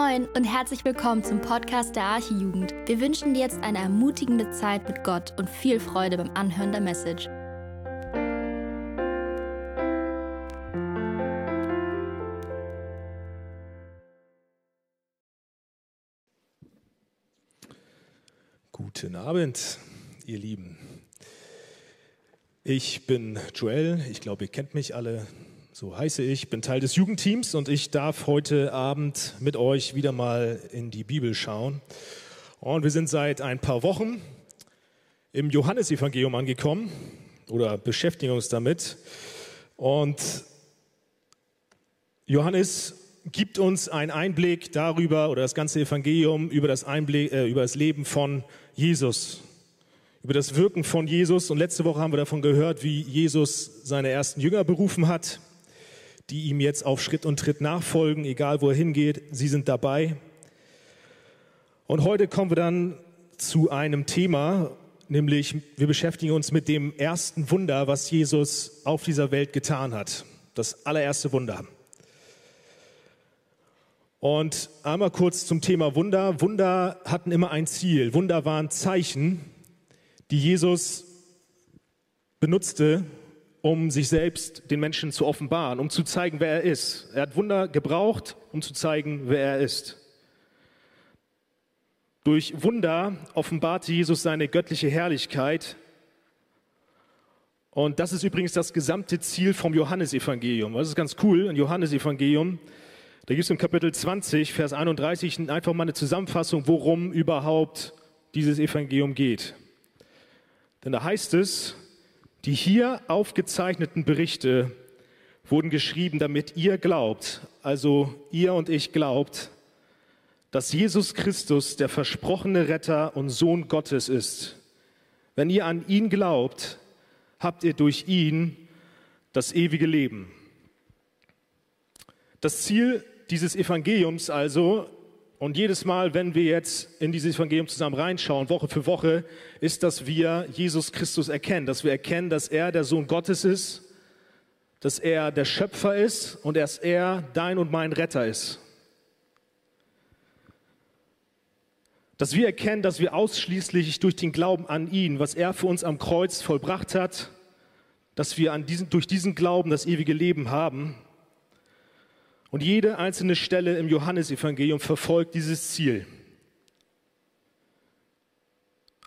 Moin und herzlich willkommen zum Podcast der Archijugend. Wir wünschen dir jetzt eine ermutigende Zeit mit Gott und viel Freude beim Anhören der Message. Guten Abend, ihr Lieben. Ich bin Joel, ich glaube, ihr kennt mich alle so heiße ich, bin Teil des Jugendteams und ich darf heute Abend mit euch wieder mal in die Bibel schauen. Und wir sind seit ein paar Wochen im Johannesevangelium angekommen oder beschäftigen uns damit. Und Johannes gibt uns einen Einblick darüber oder das ganze Evangelium über das, Einblick, äh, über das Leben von Jesus, über das Wirken von Jesus. Und letzte Woche haben wir davon gehört, wie Jesus seine ersten Jünger berufen hat die ihm jetzt auf Schritt und Tritt nachfolgen, egal wo er hingeht. Sie sind dabei. Und heute kommen wir dann zu einem Thema, nämlich wir beschäftigen uns mit dem ersten Wunder, was Jesus auf dieser Welt getan hat. Das allererste Wunder. Und einmal kurz zum Thema Wunder. Wunder hatten immer ein Ziel. Wunder waren Zeichen, die Jesus benutzte, um sich selbst den Menschen zu offenbaren, um zu zeigen, wer er ist. Er hat Wunder gebraucht, um zu zeigen, wer er ist. Durch Wunder offenbarte Jesus seine göttliche Herrlichkeit. Und das ist übrigens das gesamte Ziel vom Johannesevangelium. Das ist ganz cool, ein Johannesevangelium. Da gibt es im Kapitel 20, Vers 31 einfach mal eine Zusammenfassung, worum überhaupt dieses Evangelium geht. Denn da heißt es, die hier aufgezeichneten Berichte wurden geschrieben, damit ihr glaubt, also ihr und ich glaubt, dass Jesus Christus der versprochene Retter und Sohn Gottes ist. Wenn ihr an ihn glaubt, habt ihr durch ihn das ewige Leben. Das Ziel dieses Evangeliums also und jedes Mal, wenn wir jetzt in dieses Evangelium zusammen reinschauen, Woche für Woche, ist, dass wir Jesus Christus erkennen, dass wir erkennen, dass er der Sohn Gottes ist, dass er der Schöpfer ist und dass er dein und mein Retter ist. Dass wir erkennen, dass wir ausschließlich durch den Glauben an ihn, was er für uns am Kreuz vollbracht hat, dass wir diesen, durch diesen Glauben das ewige Leben haben und jede einzelne Stelle im Johannesevangelium verfolgt dieses Ziel.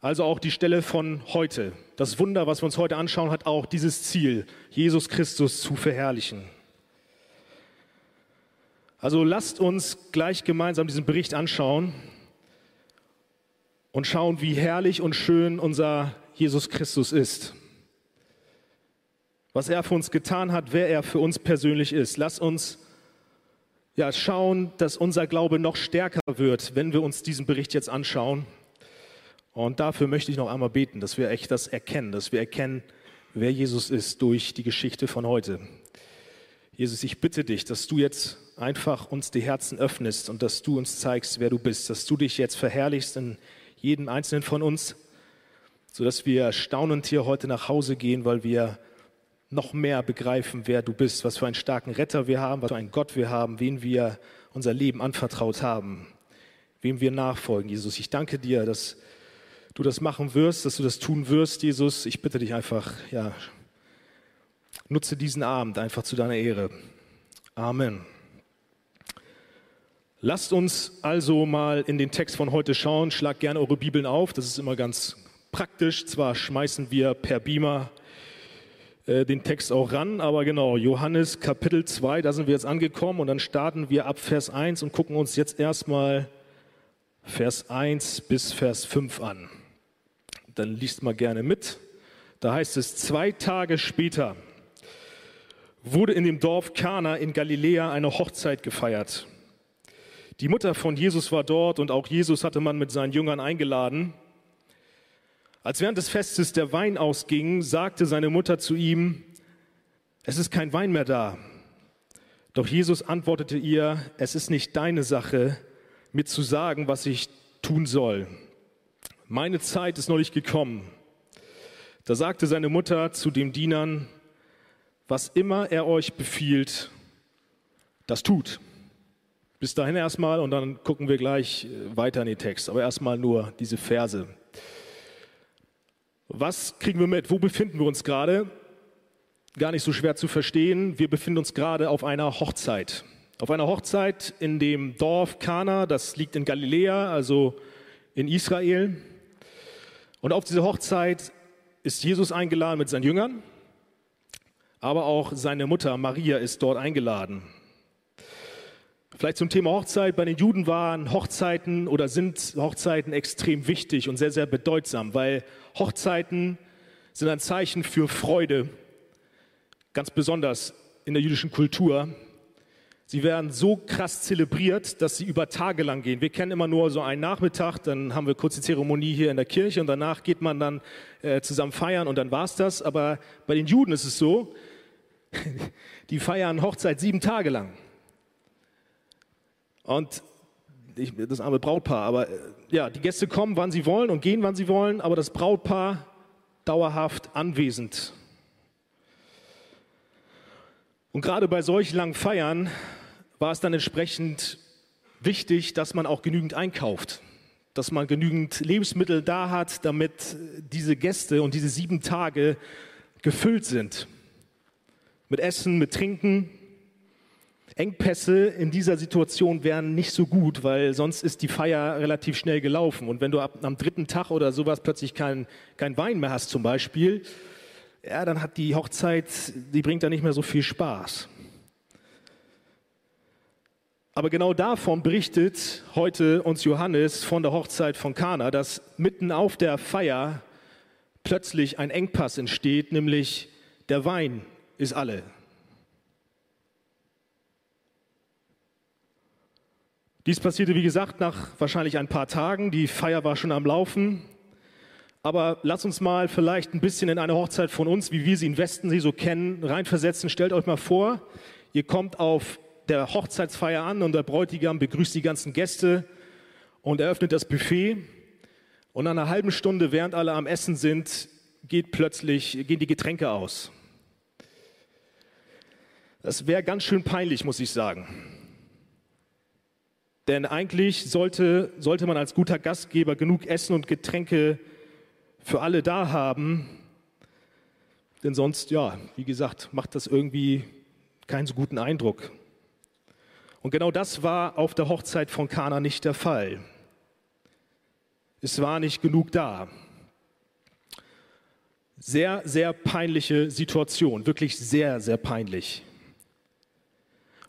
Also auch die Stelle von heute. Das Wunder, was wir uns heute anschauen, hat auch dieses Ziel, Jesus Christus zu verherrlichen. Also lasst uns gleich gemeinsam diesen Bericht anschauen und schauen, wie herrlich und schön unser Jesus Christus ist. Was er für uns getan hat, wer er für uns persönlich ist. Lasst uns ja, schauen, dass unser Glaube noch stärker wird, wenn wir uns diesen Bericht jetzt anschauen. Und dafür möchte ich noch einmal beten, dass wir echt das erkennen, dass wir erkennen, wer Jesus ist durch die Geschichte von heute. Jesus, ich bitte dich, dass du jetzt einfach uns die Herzen öffnest und dass du uns zeigst, wer du bist, dass du dich jetzt verherrlichst in jedem einzelnen von uns, sodass wir staunend hier heute nach Hause gehen, weil wir noch mehr begreifen, wer du bist, was für einen starken Retter wir haben, was für einen Gott wir haben, wen wir unser Leben anvertraut haben, wem wir nachfolgen. Jesus, ich danke dir, dass du das machen wirst, dass du das tun wirst, Jesus. Ich bitte dich einfach, ja, nutze diesen Abend einfach zu deiner Ehre. Amen. Lasst uns also mal in den Text von heute schauen. Schlag gerne eure Bibeln auf. Das ist immer ganz praktisch. Zwar schmeißen wir per Beamer äh, den Text auch ran, aber genau, Johannes Kapitel 2, da sind wir jetzt angekommen und dann starten wir ab Vers 1 und gucken uns jetzt erstmal Vers 1 bis Vers 5 an. Dann liest mal gerne mit. Da heißt es, zwei Tage später wurde in dem Dorf Kana in Galiläa eine Hochzeit gefeiert. Die Mutter von Jesus war dort und auch Jesus hatte man mit seinen Jüngern eingeladen. Als während des Festes der Wein ausging, sagte seine Mutter zu ihm, es ist kein Wein mehr da. Doch Jesus antwortete ihr, es ist nicht deine Sache, mir zu sagen, was ich tun soll. Meine Zeit ist noch nicht gekommen. Da sagte seine Mutter zu den Dienern, was immer er euch befiehlt, das tut. Bis dahin erstmal und dann gucken wir gleich äh, weiter in den Text. Aber erstmal nur diese Verse. Was kriegen wir mit? Wo befinden wir uns gerade? Gar nicht so schwer zu verstehen. Wir befinden uns gerade auf einer Hochzeit. Auf einer Hochzeit in dem Dorf Kana, das liegt in Galiläa, also in Israel. Und auf diese Hochzeit ist Jesus eingeladen mit seinen Jüngern, aber auch seine Mutter Maria ist dort eingeladen. Vielleicht zum Thema Hochzeit. Bei den Juden waren Hochzeiten oder sind Hochzeiten extrem wichtig und sehr, sehr bedeutsam, weil Hochzeiten sind ein Zeichen für Freude, ganz besonders in der jüdischen Kultur. Sie werden so krass zelebriert, dass sie über Tage lang gehen. Wir kennen immer nur so einen Nachmittag, dann haben wir kurz die Zeremonie hier in der Kirche und danach geht man dann äh, zusammen feiern und dann war's das. Aber bei den Juden ist es so, die feiern Hochzeit sieben Tage lang. Und ich, das arme Brautpaar, aber äh, ja, die Gäste kommen, wann sie wollen und gehen, wann sie wollen, aber das Brautpaar dauerhaft anwesend. Und gerade bei solch langen Feiern war es dann entsprechend wichtig, dass man auch genügend einkauft, dass man genügend Lebensmittel da hat, damit diese Gäste und diese sieben Tage gefüllt sind. Mit Essen, mit Trinken, Engpässe in dieser Situation wären nicht so gut, weil sonst ist die Feier relativ schnell gelaufen. Und wenn du ab, am dritten Tag oder sowas plötzlich kein, kein Wein mehr hast zum Beispiel, ja, dann hat die Hochzeit, die bringt da nicht mehr so viel Spaß. Aber genau davon berichtet heute uns Johannes von der Hochzeit von Kana, dass mitten auf der Feier plötzlich ein Engpass entsteht, nämlich der Wein ist alle. Dies passierte, wie gesagt, nach wahrscheinlich ein paar Tagen. Die Feier war schon am Laufen. Aber lass uns mal vielleicht ein bisschen in eine Hochzeit von uns, wie wir sie im Westen sie so kennen, reinversetzen. Stellt euch mal vor, ihr kommt auf der Hochzeitsfeier an und der Bräutigam begrüßt die ganzen Gäste und eröffnet das Buffet. Und nach einer halben Stunde, während alle am Essen sind, geht plötzlich, gehen die Getränke aus. Das wäre ganz schön peinlich, muss ich sagen. Denn eigentlich sollte, sollte man als guter Gastgeber genug Essen und Getränke für alle da haben. Denn sonst, ja, wie gesagt, macht das irgendwie keinen so guten Eindruck. Und genau das war auf der Hochzeit von Kana nicht der Fall. Es war nicht genug da. Sehr, sehr peinliche Situation, wirklich sehr, sehr peinlich.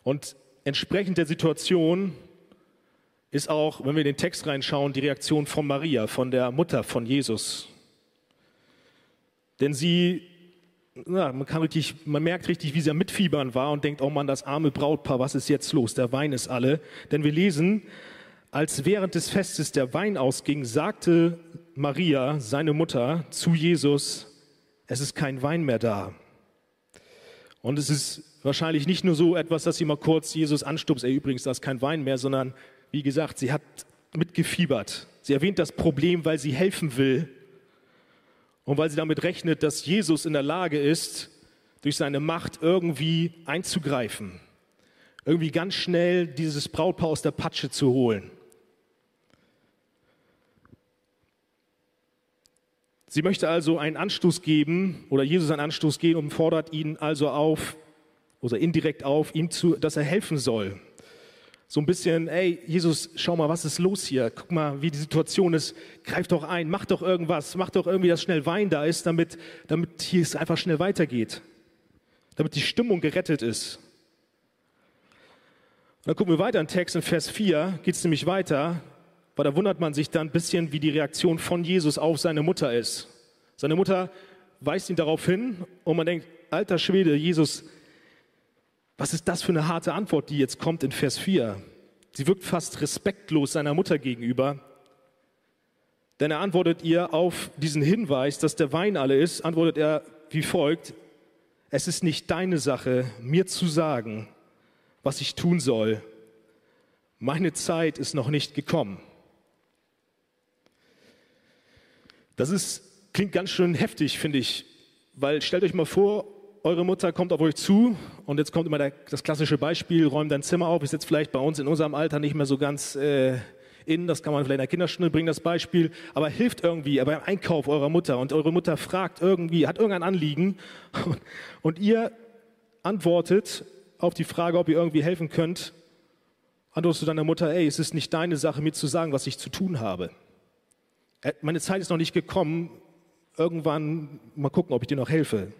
Und entsprechend der Situation ist auch, wenn wir in den Text reinschauen, die Reaktion von Maria, von der Mutter von Jesus. Denn sie, na, man, kann richtig, man merkt richtig, wie sie am Mitfiebern war und denkt, oh Mann, das arme Brautpaar, was ist jetzt los? Der Wein ist alle. Denn wir lesen, als während des Festes der Wein ausging, sagte Maria, seine Mutter, zu Jesus, es ist kein Wein mehr da. Und es ist wahrscheinlich nicht nur so etwas, dass sie mal kurz Jesus anstupst, ey, übrigens, da ist kein Wein mehr, sondern wie gesagt, sie hat mitgefiebert. Sie erwähnt das Problem, weil sie helfen will und weil sie damit rechnet, dass Jesus in der Lage ist, durch seine Macht irgendwie einzugreifen, irgendwie ganz schnell dieses Brautpaar aus der Patsche zu holen. Sie möchte also einen Anstoß geben oder Jesus einen Anstoß geben und fordert ihn also auf oder indirekt auf, ihm zu, dass er helfen soll so ein bisschen, ey, Jesus, schau mal, was ist los hier? Guck mal, wie die Situation ist. Greif doch ein, mach doch irgendwas, mach doch irgendwie, dass schnell Wein da ist, damit, damit hier es einfach schnell weitergeht. Damit die Stimmung gerettet ist. Und dann gucken wir weiter in Text, in Vers 4 geht es nämlich weiter, weil da wundert man sich dann ein bisschen, wie die Reaktion von Jesus auf seine Mutter ist. Seine Mutter weist ihn darauf hin und man denkt, alter Schwede, Jesus, was ist das für eine harte Antwort, die jetzt kommt in Vers 4? Sie wirkt fast respektlos seiner Mutter gegenüber, denn er antwortet ihr auf diesen Hinweis, dass der Wein alle ist, antwortet er wie folgt, es ist nicht deine Sache, mir zu sagen, was ich tun soll. Meine Zeit ist noch nicht gekommen. Das ist, klingt ganz schön heftig, finde ich, weil stellt euch mal vor, eure Mutter kommt auf euch zu und jetzt kommt immer der, das klassische Beispiel, räum dein Zimmer auf, ist jetzt vielleicht bei uns in unserem Alter nicht mehr so ganz äh, in, das kann man vielleicht in der Kinderstunde bringen, das Beispiel, aber hilft irgendwie beim Einkauf eurer Mutter und eure Mutter fragt irgendwie, hat irgendein Anliegen und, und ihr antwortet auf die Frage, ob ihr irgendwie helfen könnt, antwortest du deiner Mutter, ey, es ist nicht deine Sache, mir zu sagen, was ich zu tun habe. Äh, meine Zeit ist noch nicht gekommen, irgendwann mal gucken, ob ich dir noch helfe.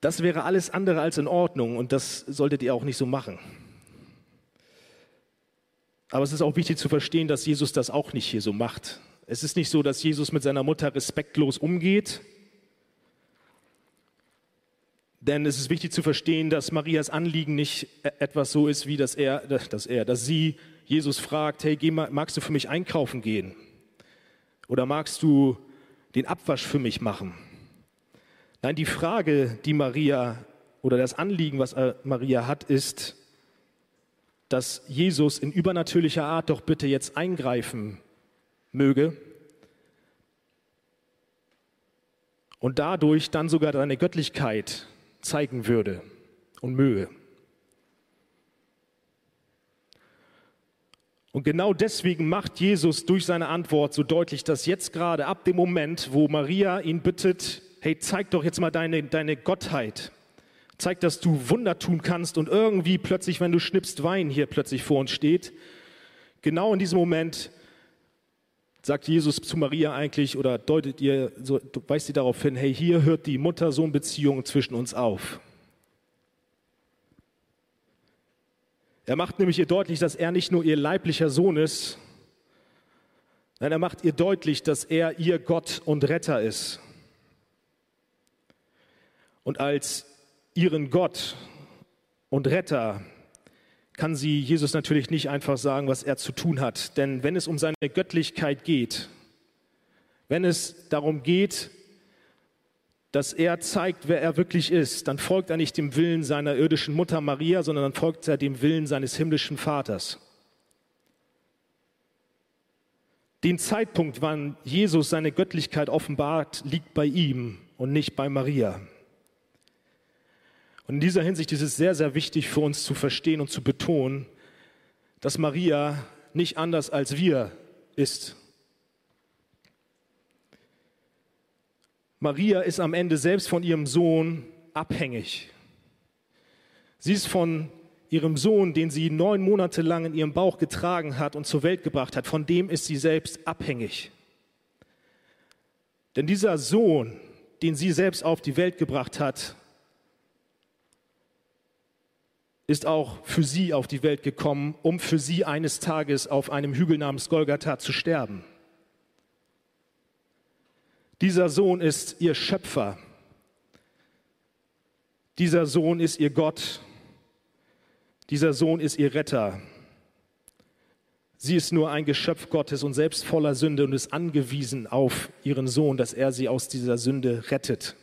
Das wäre alles andere als in Ordnung und das solltet ihr auch nicht so machen. Aber es ist auch wichtig zu verstehen, dass Jesus das auch nicht hier so macht. Es ist nicht so, dass Jesus mit seiner Mutter respektlos umgeht. Denn es ist wichtig zu verstehen, dass Marias Anliegen nicht e-, etwas so ist, wie dass er, dass er, dass sie Jesus fragt, hey, magst du für mich einkaufen gehen? Oder magst du den Abwasch für mich machen? Nein, die Frage, die Maria oder das Anliegen, was äh, Maria hat, ist, dass Jesus in übernatürlicher Art doch bitte jetzt eingreifen möge und dadurch dann sogar seine Göttlichkeit zeigen würde und möge. Und genau deswegen macht Jesus durch seine Antwort so deutlich, dass jetzt gerade ab dem Moment, wo Maria ihn bittet, hey, zeig doch jetzt mal deine, deine Gottheit. Zeig, dass du Wunder tun kannst und irgendwie plötzlich, wenn du schnippst, Wein hier plötzlich vor uns steht. Genau in diesem Moment sagt Jesus zu Maria eigentlich oder deutet ihr, so, weist sie darauf hin, hey, hier hört die Mutter-Sohn-Beziehung zwischen uns auf. Er macht nämlich ihr deutlich, dass er nicht nur ihr leiblicher Sohn ist, nein, er macht ihr deutlich, dass er ihr Gott und Retter ist und als ihren Gott und Retter kann sie Jesus natürlich nicht einfach sagen, was er zu tun hat. Denn wenn es um seine Göttlichkeit geht, wenn es darum geht, dass er zeigt, wer er wirklich ist, dann folgt er nicht dem Willen seiner irdischen Mutter Maria, sondern dann folgt er dem Willen seines himmlischen Vaters. Den Zeitpunkt, wann Jesus seine Göttlichkeit offenbart, liegt bei ihm und nicht bei Maria. Und in dieser Hinsicht ist es sehr, sehr wichtig für uns zu verstehen und zu betonen, dass Maria nicht anders als wir ist. Maria ist am Ende selbst von ihrem Sohn abhängig. Sie ist von ihrem Sohn, den sie neun Monate lang in ihrem Bauch getragen hat und zur Welt gebracht hat, von dem ist sie selbst abhängig. Denn dieser Sohn, den sie selbst auf die Welt gebracht hat, ist auch für sie auf die Welt gekommen, um für sie eines Tages auf einem Hügel namens Golgatha zu sterben. Dieser Sohn ist ihr Schöpfer. Dieser Sohn ist ihr Gott. Dieser Sohn ist ihr Retter. Sie ist nur ein Geschöpf Gottes und selbst voller Sünde und ist angewiesen auf ihren Sohn, dass er sie aus dieser Sünde rettet.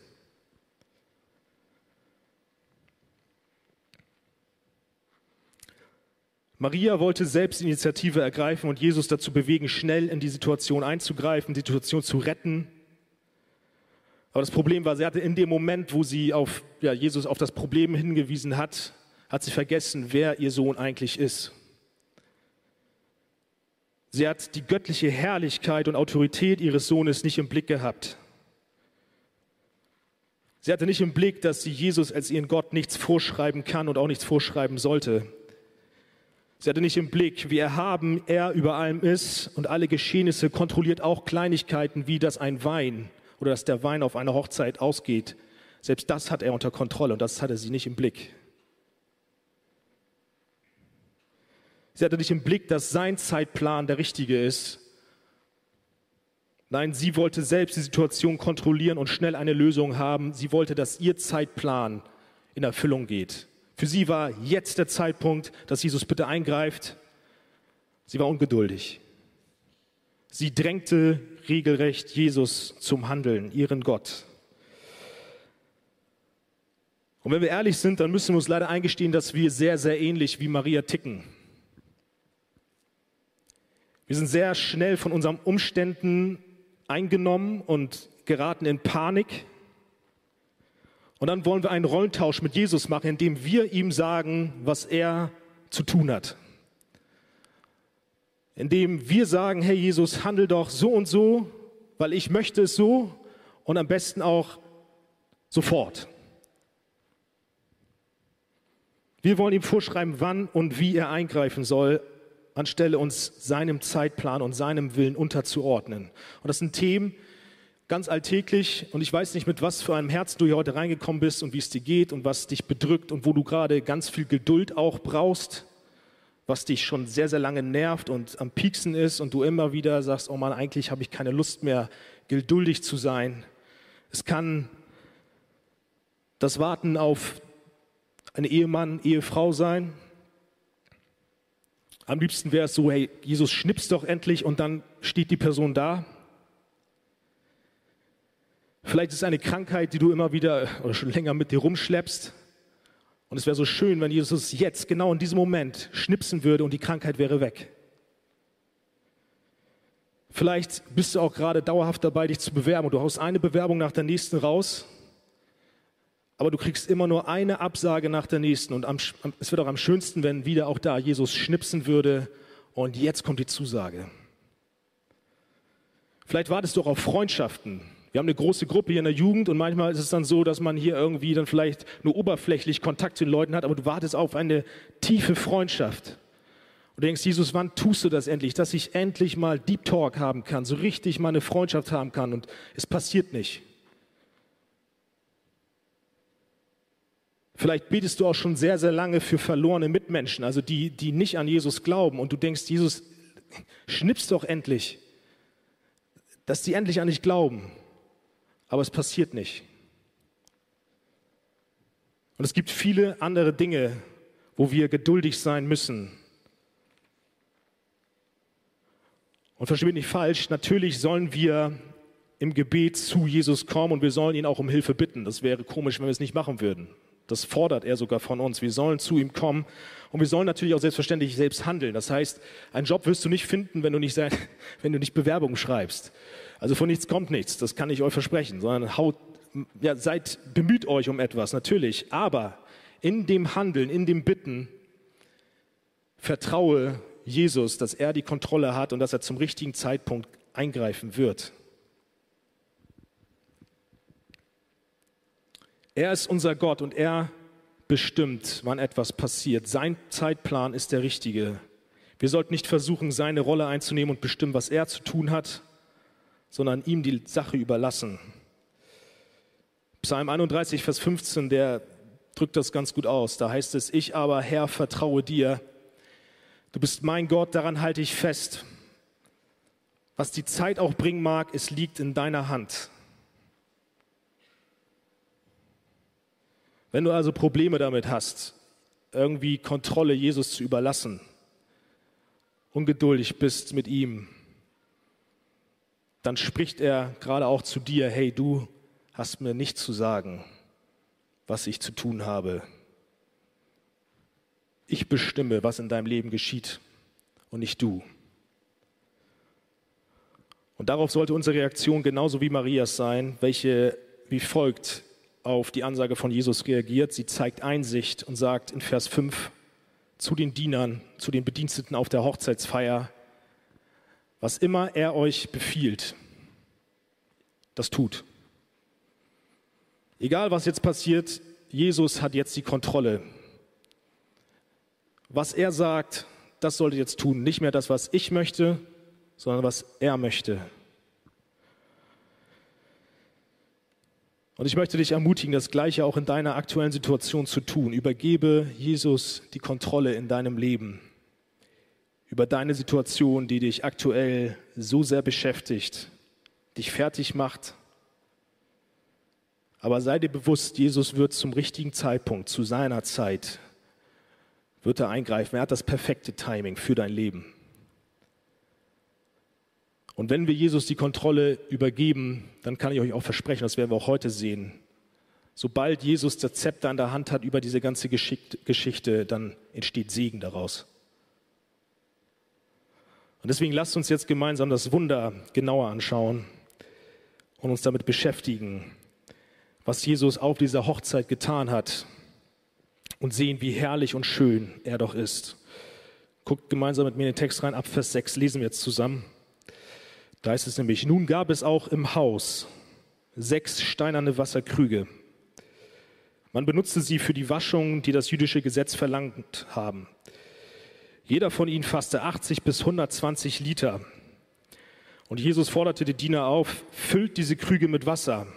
Maria wollte selbst Initiative ergreifen und Jesus dazu bewegen, schnell in die Situation einzugreifen, die Situation zu retten. Aber das Problem war, sie hatte in dem Moment, wo sie auf ja, Jesus auf das Problem hingewiesen hat, hat sie vergessen, wer ihr Sohn eigentlich ist. Sie hat die göttliche Herrlichkeit und Autorität ihres Sohnes nicht im Blick gehabt. Sie hatte nicht im Blick, dass sie Jesus als ihren Gott nichts vorschreiben kann und auch nichts vorschreiben sollte. Sie hatte nicht im Blick, wie erhaben er über allem ist und alle Geschehnisse kontrolliert auch Kleinigkeiten, wie dass ein Wein oder dass der Wein auf einer Hochzeit ausgeht. Selbst das hat er unter Kontrolle und das hatte sie nicht im Blick. Sie hatte nicht im Blick, dass sein Zeitplan der richtige ist. Nein, sie wollte selbst die Situation kontrollieren und schnell eine Lösung haben. Sie wollte, dass ihr Zeitplan in Erfüllung geht. Für sie war jetzt der Zeitpunkt, dass Jesus bitte eingreift. Sie war ungeduldig. Sie drängte regelrecht Jesus zum Handeln, ihren Gott. Und wenn wir ehrlich sind, dann müssen wir uns leider eingestehen, dass wir sehr, sehr ähnlich wie Maria ticken. Wir sind sehr schnell von unseren Umständen eingenommen und geraten in Panik. Und dann wollen wir einen Rollentausch mit Jesus machen, indem wir ihm sagen, was er zu tun hat. Indem wir sagen, hey Jesus, handel doch so und so, weil ich möchte es so und am besten auch sofort. Wir wollen ihm vorschreiben, wann und wie er eingreifen soll, anstelle uns seinem Zeitplan und seinem Willen unterzuordnen. Und das sind Themen ganz alltäglich und ich weiß nicht, mit was für einem Herz du hier heute reingekommen bist und wie es dir geht und was dich bedrückt und wo du gerade ganz viel Geduld auch brauchst, was dich schon sehr, sehr lange nervt und am Pieksen ist und du immer wieder sagst, oh Mann, eigentlich habe ich keine Lust mehr, geduldig zu sein. Es kann das Warten auf eine Ehemann, Ehefrau sein, am liebsten wäre es so, hey, Jesus schnippst doch endlich und dann steht die Person da. Vielleicht ist es eine Krankheit, die du immer wieder oder schon länger mit dir rumschleppst. Und es wäre so schön, wenn Jesus jetzt, genau in diesem Moment, schnipsen würde und die Krankheit wäre weg. Vielleicht bist du auch gerade dauerhaft dabei, dich zu bewerben und du haust eine Bewerbung nach der nächsten raus aber du kriegst immer nur eine Absage nach der nächsten. Und am, es wird auch am schönsten, wenn wieder auch da Jesus schnipsen würde und jetzt kommt die Zusage. Vielleicht wartest du auch auf Freundschaften. Wir haben eine große Gruppe hier in der Jugend und manchmal ist es dann so, dass man hier irgendwie dann vielleicht nur oberflächlich Kontakt zu den Leuten hat, aber du wartest auf eine tiefe Freundschaft. Und du denkst, Jesus, wann tust du das endlich, dass ich endlich mal Deep Talk haben kann, so richtig mal eine Freundschaft haben kann und es passiert nicht. Vielleicht betest du auch schon sehr, sehr lange für verlorene Mitmenschen, also die, die nicht an Jesus glauben. Und du denkst, Jesus, schnippst doch endlich, dass die endlich an dich glauben. Aber es passiert nicht. Und es gibt viele andere Dinge, wo wir geduldig sein müssen. Und verstehe mich nicht falsch, natürlich sollen wir im Gebet zu Jesus kommen und wir sollen ihn auch um Hilfe bitten. Das wäre komisch, wenn wir es nicht machen würden. Das fordert er sogar von uns. Wir sollen zu ihm kommen und wir sollen natürlich auch selbstverständlich selbst handeln. Das heißt, einen Job wirst du nicht finden, wenn du nicht, wenn du nicht Bewerbungen schreibst. Also von nichts kommt nichts, das kann ich euch versprechen, sondern haut, ja, seid bemüht euch um etwas, natürlich. Aber in dem Handeln, in dem Bitten, vertraue Jesus, dass er die Kontrolle hat und dass er zum richtigen Zeitpunkt eingreifen wird. Er ist unser Gott und er bestimmt, wann etwas passiert. Sein Zeitplan ist der richtige. Wir sollten nicht versuchen, seine Rolle einzunehmen und bestimmen, was er zu tun hat, sondern ihm die Sache überlassen. Psalm 31, Vers 15, der drückt das ganz gut aus. Da heißt es, ich aber, Herr, vertraue dir. Du bist mein Gott, daran halte ich fest. Was die Zeit auch bringen mag, es liegt in deiner Hand. Wenn du also Probleme damit hast, irgendwie Kontrolle Jesus zu überlassen, ungeduldig bist mit ihm, dann spricht er gerade auch zu dir, hey, du hast mir nicht zu sagen, was ich zu tun habe. Ich bestimme, was in deinem Leben geschieht und nicht du. Und darauf sollte unsere Reaktion genauso wie Marias sein, welche wie folgt auf die Ansage von Jesus reagiert. Sie zeigt Einsicht und sagt in Vers 5 zu den Dienern, zu den Bediensteten auf der Hochzeitsfeier, was immer er euch befiehlt, das tut. Egal was jetzt passiert, Jesus hat jetzt die Kontrolle. Was er sagt, das solltet ihr jetzt tun. Nicht mehr das, was ich möchte, sondern was er möchte. Und ich möchte dich ermutigen, das Gleiche auch in deiner aktuellen Situation zu tun. Übergebe Jesus die Kontrolle in deinem Leben über deine Situation, die dich aktuell so sehr beschäftigt, dich fertig macht. Aber sei dir bewusst, Jesus wird zum richtigen Zeitpunkt, zu seiner Zeit, wird er eingreifen. Er hat das perfekte Timing für dein Leben. Und wenn wir Jesus die Kontrolle übergeben, dann kann ich euch auch versprechen, das werden wir auch heute sehen. Sobald Jesus das Zepter in der Hand hat über diese ganze Geschichte, dann entsteht Segen daraus. Und deswegen lasst uns jetzt gemeinsam das Wunder genauer anschauen und uns damit beschäftigen. was Jesus auf dieser Hochzeit getan hat und sehen, wie herrlich und schön er doch ist. Guckt gemeinsam mit mir in den Text rein, ab Vers 6 lesen wir jetzt zusammen. Da ist es nämlich, nun gab es auch im Haus sechs steinerne Wasserkrüge. Man benutzte sie für die Waschung, die das jüdische Gesetz verlangt haben. Jeder von ihnen fasste 80 bis 120 Liter. Und Jesus forderte die Diener auf, füllt diese Krüge mit Wasser.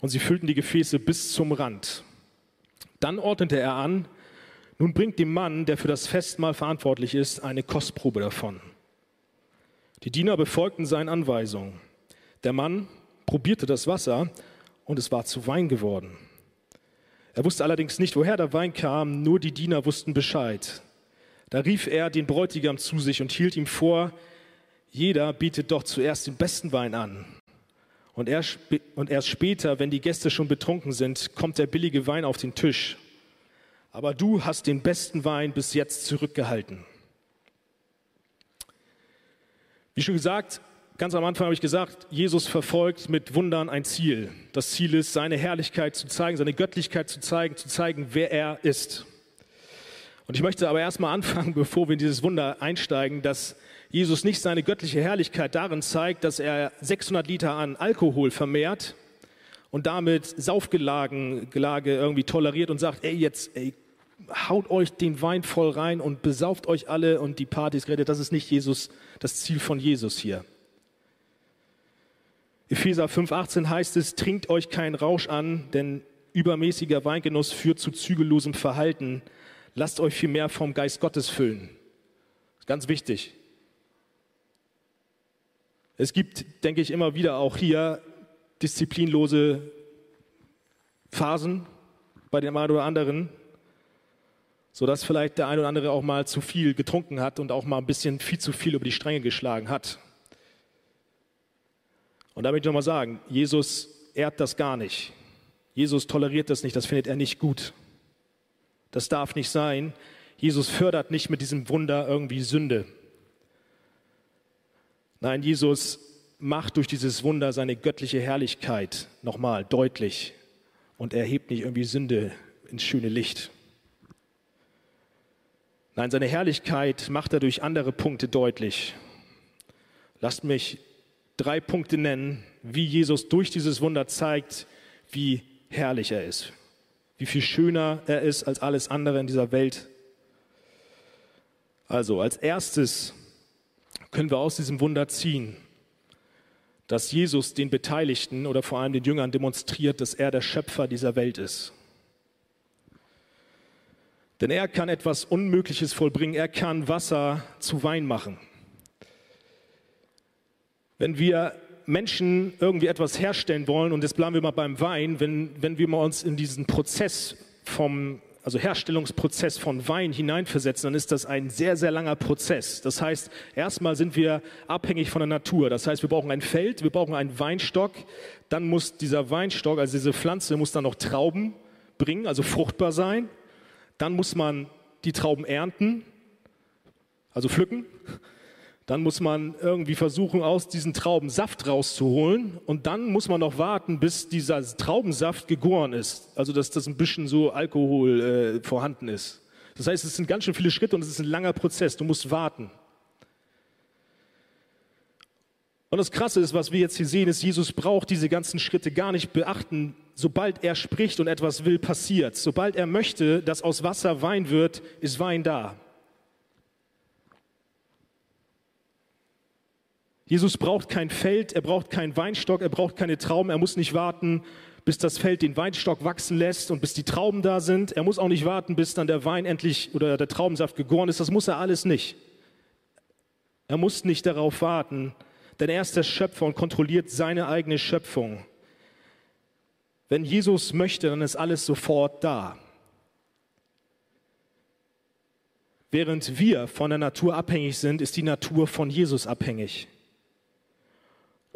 Und sie füllten die Gefäße bis zum Rand. Dann ordnete er an, nun bringt dem Mann, der für das Festmahl verantwortlich ist, eine Kostprobe davon. Die Diener befolgten seine Anweisungen. Der Mann probierte das Wasser und es war zu Wein geworden. Er wusste allerdings nicht, woher der Wein kam, nur die Diener wussten Bescheid. Da rief er den Bräutigam zu sich und hielt ihm vor, jeder bietet doch zuerst den besten Wein an. Und erst, und erst später, wenn die Gäste schon betrunken sind, kommt der billige Wein auf den Tisch. Aber du hast den besten Wein bis jetzt zurückgehalten. Wie schon gesagt, ganz am Anfang habe ich gesagt, Jesus verfolgt mit Wundern ein Ziel. Das Ziel ist, seine Herrlichkeit zu zeigen, seine Göttlichkeit zu zeigen, zu zeigen, wer er ist. Und ich möchte aber erstmal anfangen, bevor wir in dieses Wunder einsteigen, dass Jesus nicht seine göttliche Herrlichkeit darin zeigt, dass er 600 Liter an Alkohol vermehrt und damit Saufgelage irgendwie toleriert und sagt, ey, jetzt, ey, haut euch den Wein voll rein und besauft euch alle und die Partys redet. Das ist nicht Jesus, das Ziel von Jesus hier. Epheser 5,18 heißt es, trinkt euch keinen Rausch an, denn übermäßiger Weingenuss führt zu zügellosem Verhalten. Lasst euch vielmehr vom Geist Gottes füllen. Ganz wichtig. Es gibt, denke ich, immer wieder auch hier disziplinlose Phasen bei dem einen oder anderen, sodass vielleicht der eine oder andere auch mal zu viel getrunken hat und auch mal ein bisschen viel zu viel über die Stränge geschlagen hat. Und da möchte ich nochmal sagen, Jesus ehrt das gar nicht. Jesus toleriert das nicht, das findet er nicht gut. Das darf nicht sein. Jesus fördert nicht mit diesem Wunder irgendwie Sünde. Nein, Jesus macht durch dieses Wunder seine göttliche Herrlichkeit nochmal deutlich und erhebt nicht irgendwie Sünde ins schöne Licht. Nein, seine Herrlichkeit macht er durch andere Punkte deutlich. Lasst mich drei Punkte nennen, wie Jesus durch dieses Wunder zeigt, wie herrlich er ist, wie viel schöner er ist als alles andere in dieser Welt. Also als erstes können wir aus diesem Wunder ziehen, dass Jesus den Beteiligten oder vor allem den Jüngern demonstriert, dass er der Schöpfer dieser Welt ist. Denn er kann etwas Unmögliches vollbringen. Er kann Wasser zu Wein machen. Wenn wir Menschen irgendwie etwas herstellen wollen, und jetzt bleiben wir mal beim Wein, wenn, wenn wir mal uns in diesen Prozess vom, also Herstellungsprozess von Wein hineinversetzen, dann ist das ein sehr, sehr langer Prozess. Das heißt, erstmal sind wir abhängig von der Natur. Das heißt, wir brauchen ein Feld, wir brauchen einen Weinstock, dann muss dieser Weinstock, also diese Pflanze, muss dann noch Trauben bringen, also fruchtbar sein. Dann muss man die Trauben ernten, also pflücken. Dann muss man irgendwie versuchen, aus diesen Trauben Saft rauszuholen. Und dann muss man noch warten, bis dieser Traubensaft gegoren ist. Also, dass das ein bisschen so Alkohol äh, vorhanden ist. Das heißt, es sind ganz schön viele Schritte und es ist ein langer Prozess. Du musst warten. Und das Krasse ist, was wir jetzt hier sehen, ist, Jesus braucht diese ganzen Schritte gar nicht beachten. Sobald er spricht und etwas will, passiert. Sobald er möchte, dass aus Wasser Wein wird, ist Wein da. Jesus braucht kein Feld, er braucht keinen Weinstock, er braucht keine Trauben, er muss nicht warten, bis das Feld den Weinstock wachsen lässt und bis die Trauben da sind. Er muss auch nicht warten, bis dann der Wein endlich oder der Traubensaft gegoren ist. Das muss er alles nicht. Er muss nicht darauf warten, denn er ist der Schöpfer und kontrolliert seine eigene Schöpfung. Wenn Jesus möchte, dann ist alles sofort da. Während wir von der Natur abhängig sind, ist die Natur von Jesus abhängig.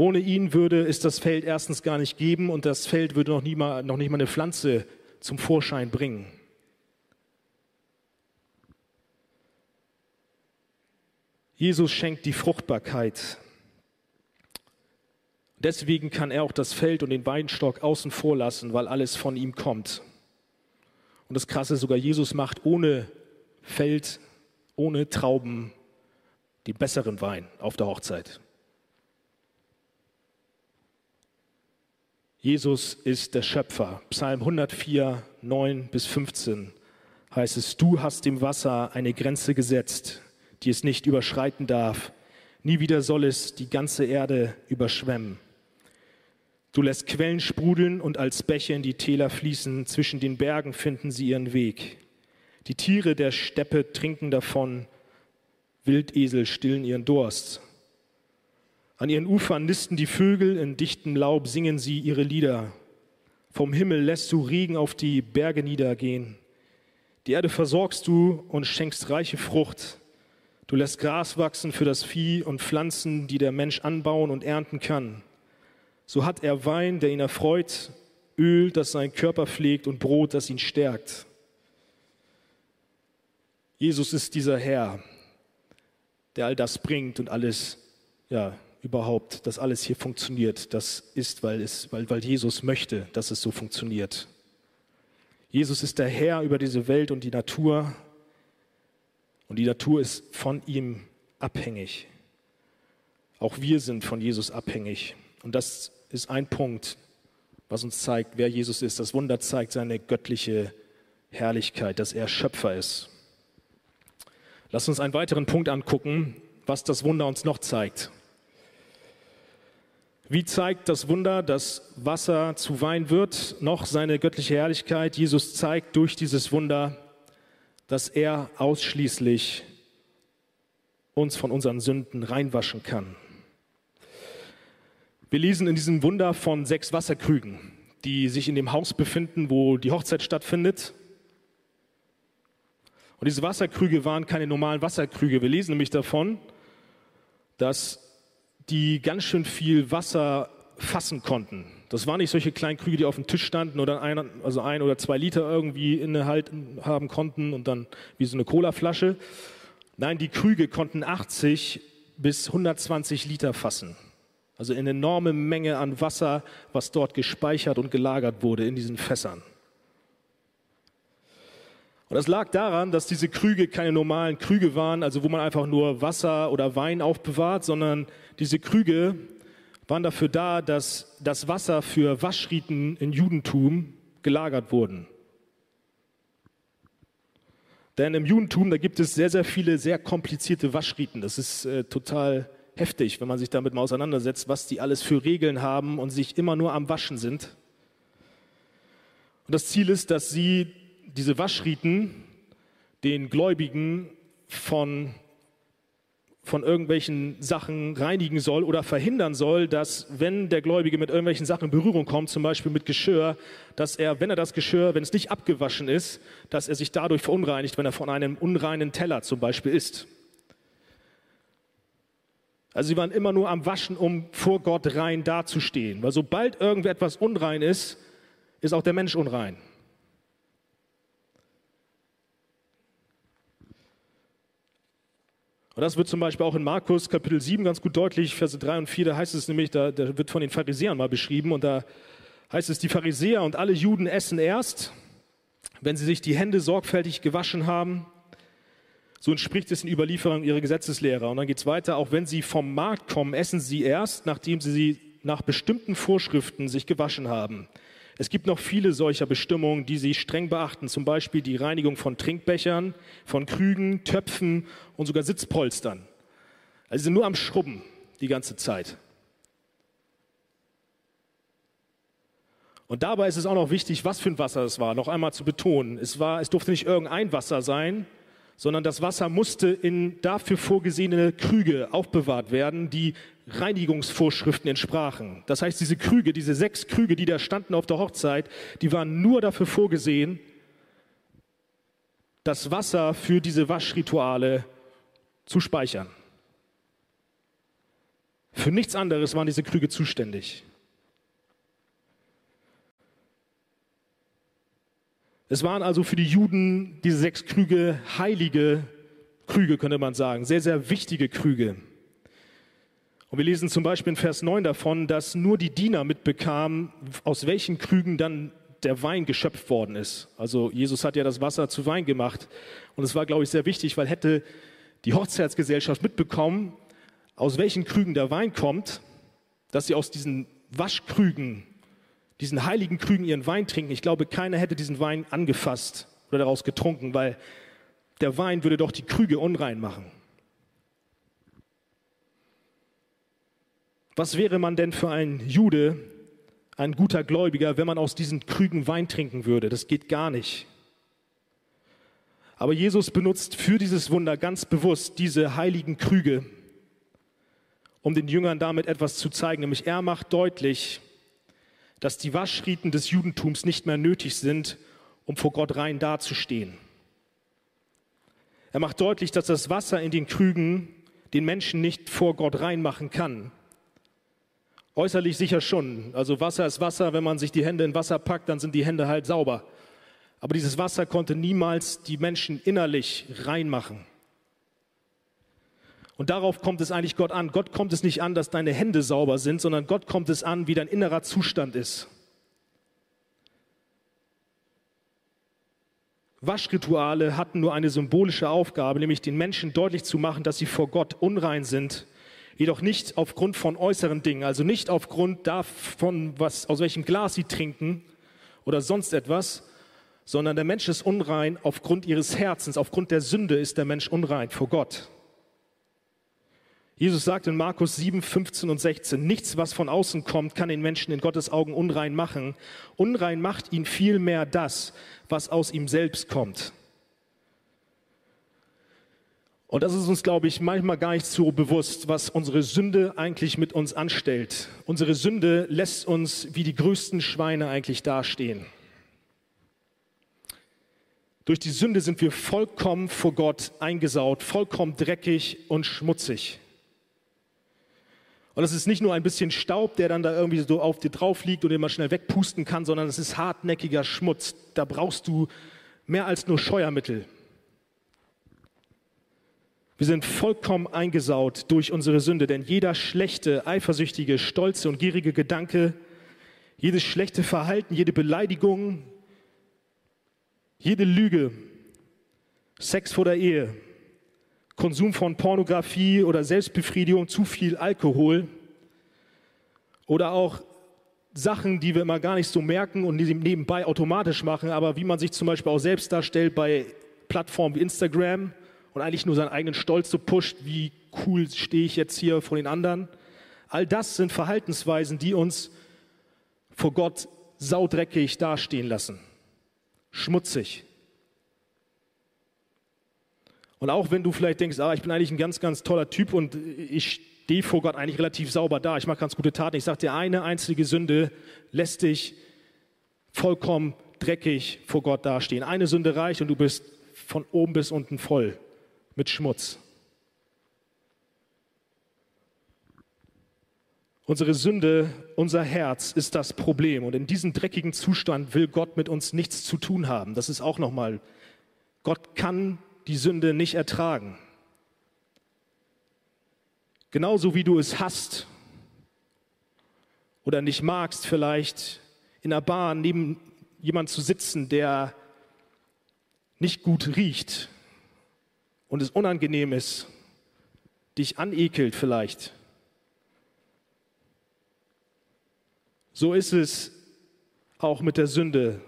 Ohne ihn würde es das Feld erstens gar nicht geben und das Feld würde noch, nie mal, noch nicht mal eine Pflanze zum Vorschein bringen. Jesus schenkt die Fruchtbarkeit. Deswegen kann er auch das Feld und den Weinstock außen vor lassen, weil alles von ihm kommt. Und das Krasse, sogar Jesus macht ohne Feld, ohne Trauben den besseren Wein auf der Hochzeit. Jesus ist der Schöpfer. Psalm 104, 9 bis 15 heißt es, du hast dem Wasser eine Grenze gesetzt, die es nicht überschreiten darf. Nie wieder soll es die ganze Erde überschwemmen. Du lässt Quellen sprudeln und als Bäche in die Täler fließen. Zwischen den Bergen finden sie ihren Weg. Die Tiere der Steppe trinken davon. Wildesel stillen ihren Durst. An ihren Ufern nisten die Vögel, in dichtem Laub singen sie ihre Lieder. Vom Himmel lässt du Regen auf die Berge niedergehen. Die Erde versorgst du und schenkst reiche Frucht. Du lässt Gras wachsen für das Vieh und Pflanzen, die der Mensch anbauen und ernten kann. So hat er Wein, der ihn erfreut, Öl, das seinen Körper pflegt und Brot, das ihn stärkt. Jesus ist dieser Herr, der all das bringt und alles ja, überhaupt, dass alles hier funktioniert. Das ist, weil, es, weil, weil Jesus möchte, dass es so funktioniert. Jesus ist der Herr über diese Welt und die Natur. Und die Natur ist von ihm abhängig. Auch wir sind von Jesus abhängig. Und das ist ein Punkt, was uns zeigt, wer Jesus ist. Das Wunder zeigt seine göttliche Herrlichkeit, dass er Schöpfer ist. Lass uns einen weiteren Punkt angucken, was das Wunder uns noch zeigt. Wie zeigt das Wunder, dass Wasser zu Wein wird, noch seine göttliche Herrlichkeit? Jesus zeigt durch dieses Wunder, dass er ausschließlich uns von unseren Sünden reinwaschen kann. Wir lesen in diesem Wunder von sechs Wasserkrügen, die sich in dem Haus befinden, wo die Hochzeit stattfindet. Und diese Wasserkrüge waren keine normalen Wasserkrüge. Wir lesen nämlich davon, dass die ganz schön viel Wasser fassen konnten. Das waren nicht solche kleinen Krüge, die auf dem Tisch standen oder ein, also ein oder zwei Liter irgendwie innehalten haben konnten und dann wie so eine Colaflasche. Nein, die Krüge konnten 80 bis 120 Liter fassen. Also eine enorme Menge an Wasser, was dort gespeichert und gelagert wurde in diesen Fässern. Und das lag daran, dass diese Krüge keine normalen Krüge waren, also wo man einfach nur Wasser oder Wein aufbewahrt, sondern diese Krüge waren dafür da, dass das Wasser für Waschriten im Judentum gelagert wurden. Denn im Judentum, da gibt es sehr, sehr viele sehr komplizierte Waschriten. Das ist äh, total heftig, wenn man sich damit mal auseinandersetzt, was die alles für Regeln haben und sich immer nur am Waschen sind. Und das Ziel ist, dass sie diese Waschriten den Gläubigen von, von irgendwelchen Sachen reinigen soll oder verhindern soll, dass wenn der Gläubige mit irgendwelchen Sachen in Berührung kommt, zum Beispiel mit Geschirr, dass er, wenn er das Geschirr, wenn es nicht abgewaschen ist, dass er sich dadurch verunreinigt, wenn er von einem unreinen Teller zum Beispiel isst. Also sie waren immer nur am Waschen, um vor Gott rein dazustehen. Weil sobald irgendetwas unrein ist, ist auch der Mensch unrein. Und das wird zum Beispiel auch in Markus Kapitel 7 ganz gut deutlich, Verse 3 und 4, da heißt es nämlich, da, da wird von den Pharisäern mal beschrieben und da heißt es, die Pharisäer und alle Juden essen erst, wenn sie sich die Hände sorgfältig gewaschen haben. So entspricht es in Überlieferung ihrer Gesetzeslehrer. Und dann geht es weiter, auch wenn sie vom Markt kommen, essen sie erst, nachdem sie nach bestimmten Vorschriften sich gewaschen haben. Es gibt noch viele solcher Bestimmungen, die Sie streng beachten, zum Beispiel die Reinigung von Trinkbechern, von Krügen, Töpfen und sogar Sitzpolstern. Also Sie sind nur am Schrubben die ganze Zeit. Und dabei ist es auch noch wichtig, was für ein Wasser es war, noch einmal zu betonen. Es, war, es durfte nicht irgendein Wasser sein, sondern das Wasser musste in dafür vorgesehene Krüge aufbewahrt werden, die Reinigungsvorschriften entsprachen. Das heißt, diese Krüge, diese sechs Krüge, die da standen auf der Hochzeit, die waren nur dafür vorgesehen, das Wasser für diese Waschrituale zu speichern. Für nichts anderes waren diese Krüge zuständig. Es waren also für die Juden diese sechs Krüge heilige Krüge, könnte man sagen, sehr, sehr wichtige Krüge. Und wir lesen zum Beispiel in Vers 9 davon, dass nur die Diener mitbekamen, aus welchen Krügen dann der Wein geschöpft worden ist. Also Jesus hat ja das Wasser zu Wein gemacht. Und es war, glaube ich, sehr wichtig, weil hätte die Hochzeitsgesellschaft mitbekommen, aus welchen Krügen der Wein kommt, dass sie aus diesen Waschkrügen, diesen heiligen Krügen ihren Wein trinken. Ich glaube, keiner hätte diesen Wein angefasst oder daraus getrunken, weil der Wein würde doch die Krüge unrein machen. Was wäre man denn für ein Jude, ein guter Gläubiger, wenn man aus diesen Krügen Wein trinken würde? Das geht gar nicht. Aber Jesus benutzt für dieses Wunder ganz bewusst diese heiligen Krüge, um den Jüngern damit etwas zu zeigen. Nämlich er macht deutlich, dass die Waschriten des Judentums nicht mehr nötig sind, um vor Gott rein dazustehen. Er macht deutlich, dass das Wasser in den Krügen den Menschen nicht vor Gott reinmachen kann. Äußerlich sicher schon. Also Wasser ist Wasser. Wenn man sich die Hände in Wasser packt, dann sind die Hände halt sauber. Aber dieses Wasser konnte niemals die Menschen innerlich reinmachen. Und darauf kommt es eigentlich Gott an. Gott kommt es nicht an, dass deine Hände sauber sind, sondern Gott kommt es an, wie dein innerer Zustand ist. Waschrituale hatten nur eine symbolische Aufgabe, nämlich den Menschen deutlich zu machen, dass sie vor Gott unrein sind, jedoch nicht aufgrund von äußeren Dingen, also nicht aufgrund davon, was, aus welchem Glas sie trinken oder sonst etwas, sondern der Mensch ist unrein aufgrund ihres Herzens, aufgrund der Sünde ist der Mensch unrein vor Gott. Jesus sagt in Markus 7, 15 und 16, nichts, was von außen kommt, kann den Menschen in Gottes Augen unrein machen. Unrein macht ihn vielmehr das, was aus ihm selbst kommt. Und das ist uns, glaube ich, manchmal gar nicht so bewusst, was unsere Sünde eigentlich mit uns anstellt. Unsere Sünde lässt uns wie die größten Schweine eigentlich dastehen. Durch die Sünde sind wir vollkommen vor Gott eingesaut, vollkommen dreckig und schmutzig. Und es ist nicht nur ein bisschen Staub, der dann da irgendwie so auf dir drauf liegt und den man schnell wegpusten kann, sondern es ist hartnäckiger Schmutz. Da brauchst du mehr als nur Scheuermittel. Wir sind vollkommen eingesaut durch unsere Sünde, denn jeder schlechte, eifersüchtige, stolze und gierige Gedanke, jedes schlechte Verhalten, jede Beleidigung, jede Lüge, Sex vor der Ehe, Konsum von Pornografie oder Selbstbefriedigung, zu viel Alkohol oder auch Sachen, die wir immer gar nicht so merken und die nebenbei automatisch machen, aber wie man sich zum Beispiel auch selbst darstellt bei Plattformen wie Instagram und eigentlich nur seinen eigenen Stolz so pusht, wie cool stehe ich jetzt hier vor den anderen. All das sind Verhaltensweisen, die uns vor Gott saudreckig dastehen lassen, schmutzig. Und auch wenn du vielleicht denkst, ah, ich bin eigentlich ein ganz, ganz toller Typ und ich stehe vor Gott eigentlich relativ sauber da, ich mache ganz gute Taten. Ich sage dir, eine einzige Sünde lässt dich vollkommen dreckig vor Gott dastehen. Eine Sünde reicht und du bist von oben bis unten voll mit Schmutz. Unsere Sünde, unser Herz ist das Problem. Und in diesem dreckigen Zustand will Gott mit uns nichts zu tun haben. Das ist auch nochmal, Gott kann die Sünde nicht ertragen. Genauso wie du es hast oder nicht magst, vielleicht in der Bahn neben jemand zu sitzen, der nicht gut riecht und es unangenehm ist, dich anekelt vielleicht. So ist es auch mit der Sünde.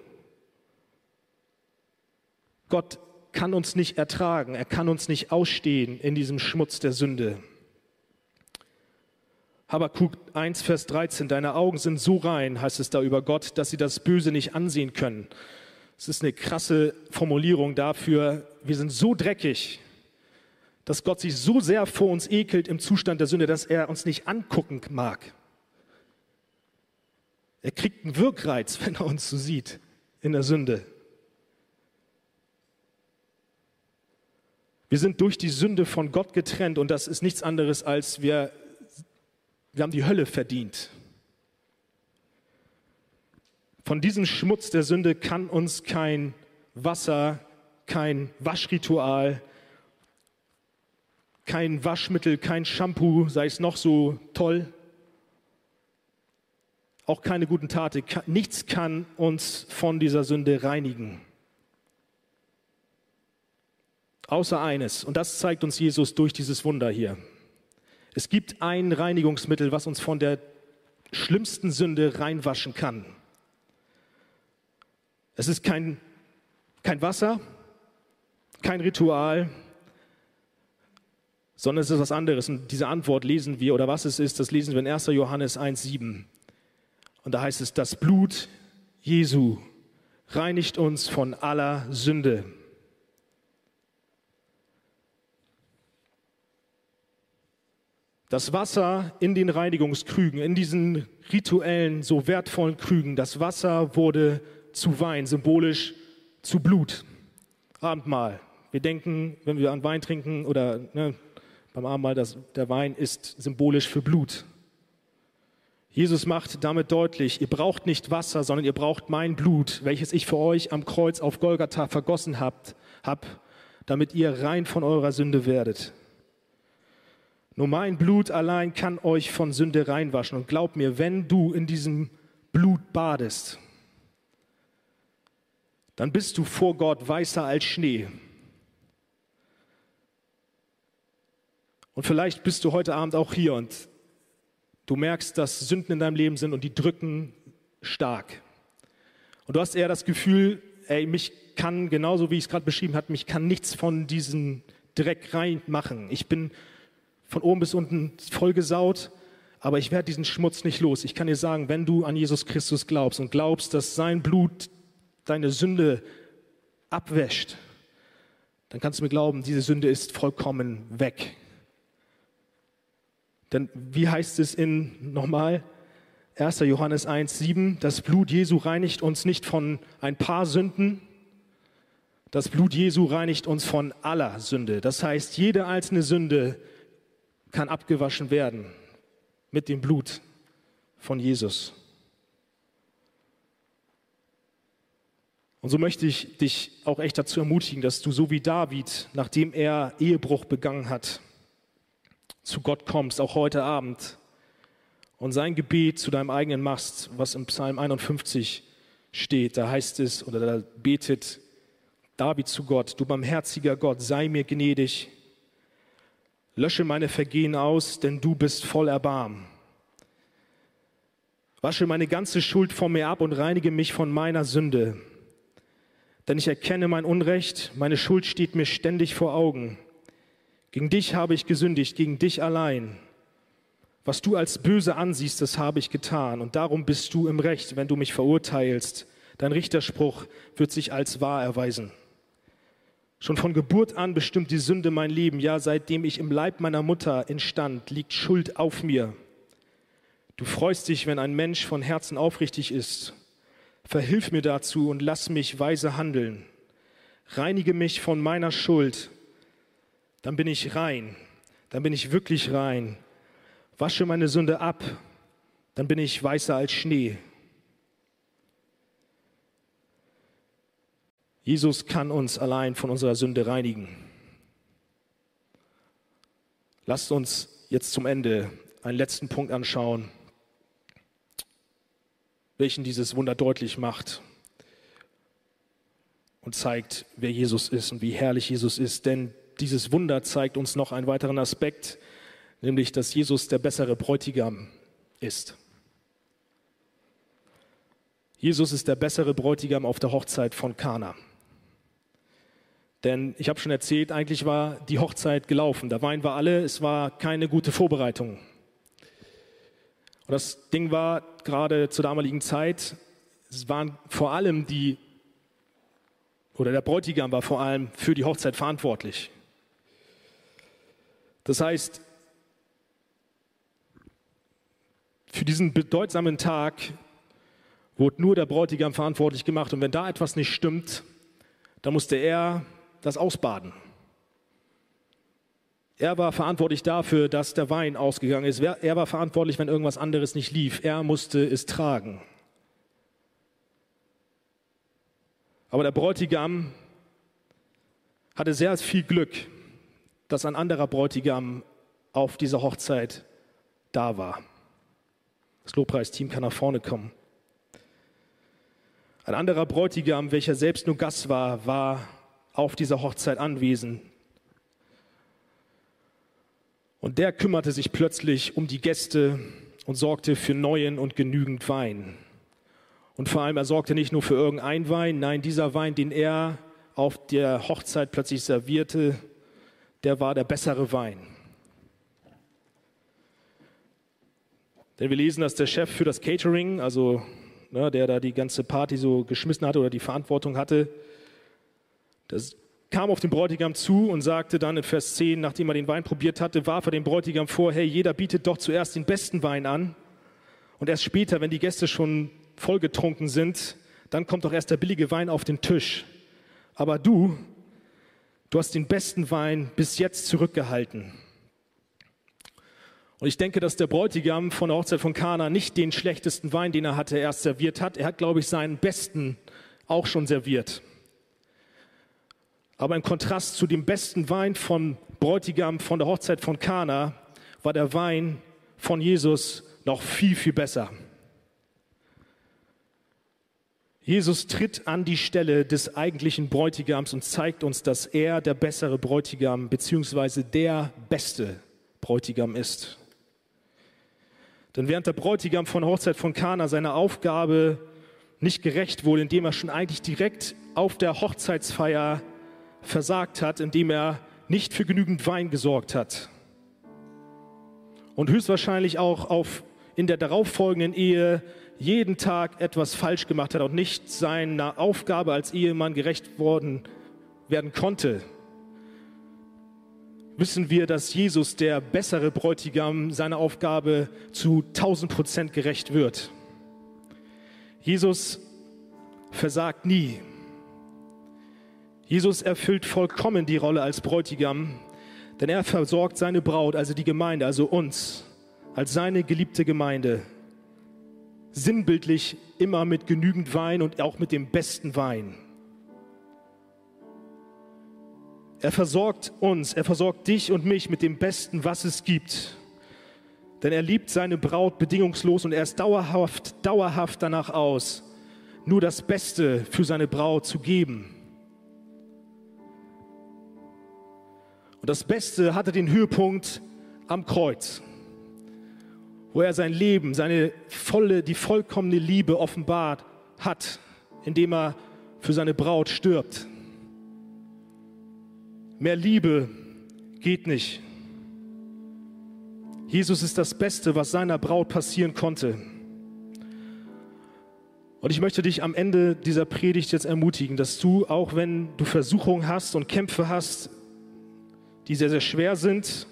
Gott kann uns nicht ertragen, er kann uns nicht ausstehen in diesem Schmutz der Sünde. Habakuk 1, Vers 13, deine Augen sind so rein, heißt es da über Gott, dass sie das Böse nicht ansehen können. Es ist eine krasse Formulierung dafür, wir sind so dreckig, dass Gott sich so sehr vor uns ekelt im Zustand der Sünde, dass er uns nicht angucken mag. Er kriegt einen Wirkreiz, wenn er uns so sieht in der Sünde. Wir sind durch die Sünde von Gott getrennt und das ist nichts anderes als wir, wir haben die Hölle verdient. Von diesem Schmutz der Sünde kann uns kein Wasser, kein Waschritual kein Waschmittel, kein Shampoo, sei es noch so toll, auch keine guten Taten. Nichts kann uns von dieser Sünde reinigen. Außer eines, und das zeigt uns Jesus durch dieses Wunder hier. Es gibt ein Reinigungsmittel, was uns von der schlimmsten Sünde reinwaschen kann. Es ist kein, kein Wasser, kein Ritual, sondern es ist was anderes. Und diese Antwort lesen wir, oder was es ist, das lesen wir in 1. Johannes 1,7. Und da heißt es, das Blut Jesu reinigt uns von aller Sünde. Das Wasser in den Reinigungskrügen, in diesen rituellen, so wertvollen Krügen, das Wasser wurde zu Wein, symbolisch zu Blut. Abendmahl. Wir denken, wenn wir an Wein trinken oder ne, beim Abendmahl, dass der Wein ist symbolisch für Blut. Jesus macht damit deutlich, ihr braucht nicht Wasser, sondern ihr braucht mein Blut, welches ich für euch am Kreuz auf Golgatha vergossen habt, hab, damit ihr rein von eurer Sünde werdet. Nur mein Blut allein kann euch von Sünde reinwaschen. Und glaub mir, wenn du in diesem Blut badest, dann bist du vor Gott weißer als Schnee. Und vielleicht bist du heute Abend auch hier und Du merkst, dass Sünden in deinem Leben sind und die drücken stark. Und du hast eher das Gefühl, ey, mich kann, genauso wie ich es gerade beschrieben habe, mich kann nichts von diesem Dreck reinmachen. Ich bin von oben bis unten vollgesaut, aber ich werde diesen Schmutz nicht los. Ich kann dir sagen, wenn du an Jesus Christus glaubst und glaubst, dass sein Blut deine Sünde abwäscht, dann kannst du mir glauben, diese Sünde ist vollkommen weg. Denn wie heißt es in nochmal 1. Johannes 1, 7, das Blut Jesu reinigt uns nicht von ein paar Sünden, das Blut Jesu reinigt uns von aller Sünde. Das heißt, jede einzelne Sünde kann abgewaschen werden mit dem Blut von Jesus. Und so möchte ich dich auch echt dazu ermutigen, dass du so wie David, nachdem er Ehebruch begangen hat, zu Gott kommst, auch heute Abend, und sein Gebet zu deinem eigenen machst, was im Psalm 51 steht, da heißt es, oder da betet David zu Gott, du barmherziger Gott, sei mir gnädig, lösche meine Vergehen aus, denn du bist voll Erbarm. Wasche meine ganze Schuld von mir ab und reinige mich von meiner Sünde. Denn ich erkenne mein Unrecht, meine Schuld steht mir ständig vor Augen. Gegen dich habe ich gesündigt, gegen dich allein. Was du als böse ansiehst, das habe ich getan. Und darum bist du im Recht, wenn du mich verurteilst. Dein Richterspruch wird sich als wahr erweisen. Schon von Geburt an bestimmt die Sünde mein Leben. Ja, seitdem ich im Leib meiner Mutter entstand, liegt Schuld auf mir. Du freust dich, wenn ein Mensch von Herzen aufrichtig ist. Verhilf mir dazu und lass mich weise handeln. Reinige mich von meiner Schuld dann bin ich rein, dann bin ich wirklich rein. Wasche meine Sünde ab, dann bin ich weißer als Schnee. Jesus kann uns allein von unserer Sünde reinigen. Lasst uns jetzt zum Ende einen letzten Punkt anschauen, welchen dieses Wunder deutlich macht und zeigt, wer Jesus ist und wie herrlich Jesus ist. Denn dieses Wunder zeigt uns noch einen weiteren Aspekt, nämlich dass Jesus der bessere Bräutigam ist. Jesus ist der bessere Bräutigam auf der Hochzeit von Kana. Denn ich habe schon erzählt, eigentlich war die Hochzeit gelaufen. Der Wein war alle, es war keine gute Vorbereitung. Und das Ding war gerade zur damaligen Zeit, es waren vor allem die, oder der Bräutigam war vor allem für die Hochzeit verantwortlich. Das heißt, für diesen bedeutsamen Tag wurde nur der Bräutigam verantwortlich gemacht. Und wenn da etwas nicht stimmt, dann musste er das ausbaden. Er war verantwortlich dafür, dass der Wein ausgegangen ist. Er war verantwortlich, wenn irgendwas anderes nicht lief. Er musste es tragen. Aber der Bräutigam hatte sehr viel Glück, dass ein anderer Bräutigam auf dieser Hochzeit da war. Das Lobpreisteam kann nach vorne kommen. Ein anderer Bräutigam, welcher selbst nur Gast war, war auf dieser Hochzeit anwesend. Und der kümmerte sich plötzlich um die Gäste und sorgte für neuen und genügend Wein. Und vor allem, er sorgte nicht nur für irgendeinen Wein, nein, dieser Wein, den er auf der Hochzeit plötzlich servierte, der war der bessere Wein. Denn wir lesen, dass der Chef für das Catering, also ne, der da die ganze Party so geschmissen hatte oder die Verantwortung hatte, das kam auf den Bräutigam zu und sagte dann in Vers 10, nachdem er den Wein probiert hatte, warf er dem Bräutigam vor, hey, jeder bietet doch zuerst den besten Wein an und erst später, wenn die Gäste schon vollgetrunken sind, dann kommt doch erst der billige Wein auf den Tisch. Aber du, du hast den besten Wein bis jetzt zurückgehalten. Und ich denke, dass der Bräutigam von der Hochzeit von Kana nicht den schlechtesten Wein, den er hatte, erst serviert hat. Er hat, glaube ich, seinen besten auch schon serviert. Aber im Kontrast zu dem besten Wein von Bräutigam von der Hochzeit von Kana war der Wein von Jesus noch viel, viel besser. Jesus tritt an die Stelle des eigentlichen Bräutigams und zeigt uns, dass er der bessere Bräutigam bzw. der beste Bräutigam ist. Denn während der Bräutigam von Hochzeit von Kana seiner Aufgabe nicht gerecht wurde, indem er schon eigentlich direkt auf der Hochzeitsfeier versagt hat, indem er nicht für genügend Wein gesorgt hat und höchstwahrscheinlich auch auf, in der darauffolgenden Ehe jeden Tag etwas falsch gemacht hat und nicht seiner Aufgabe als Ehemann gerecht worden werden konnte, wissen wir, dass Jesus, der bessere Bräutigam, seiner Aufgabe zu 1000 Prozent gerecht wird. Jesus versagt nie. Jesus erfüllt vollkommen die Rolle als Bräutigam, denn er versorgt seine Braut, also die Gemeinde, also uns, als seine geliebte Gemeinde, sinnbildlich immer mit genügend Wein und auch mit dem besten Wein. Er versorgt uns, er versorgt dich und mich mit dem Besten, was es gibt. Denn er liebt seine Braut bedingungslos und er ist dauerhaft, dauerhaft danach aus, nur das Beste für seine Braut zu geben. Und das Beste hatte den Höhepunkt am Kreuz, wo er sein Leben, seine volle, die vollkommene Liebe offenbart hat, indem er für seine Braut stirbt. Mehr Liebe geht nicht. Jesus ist das Beste, was seiner Braut passieren konnte. Und ich möchte dich am Ende dieser Predigt jetzt ermutigen, dass du, auch wenn du Versuchungen hast und Kämpfe hast, die sehr, sehr schwer sind,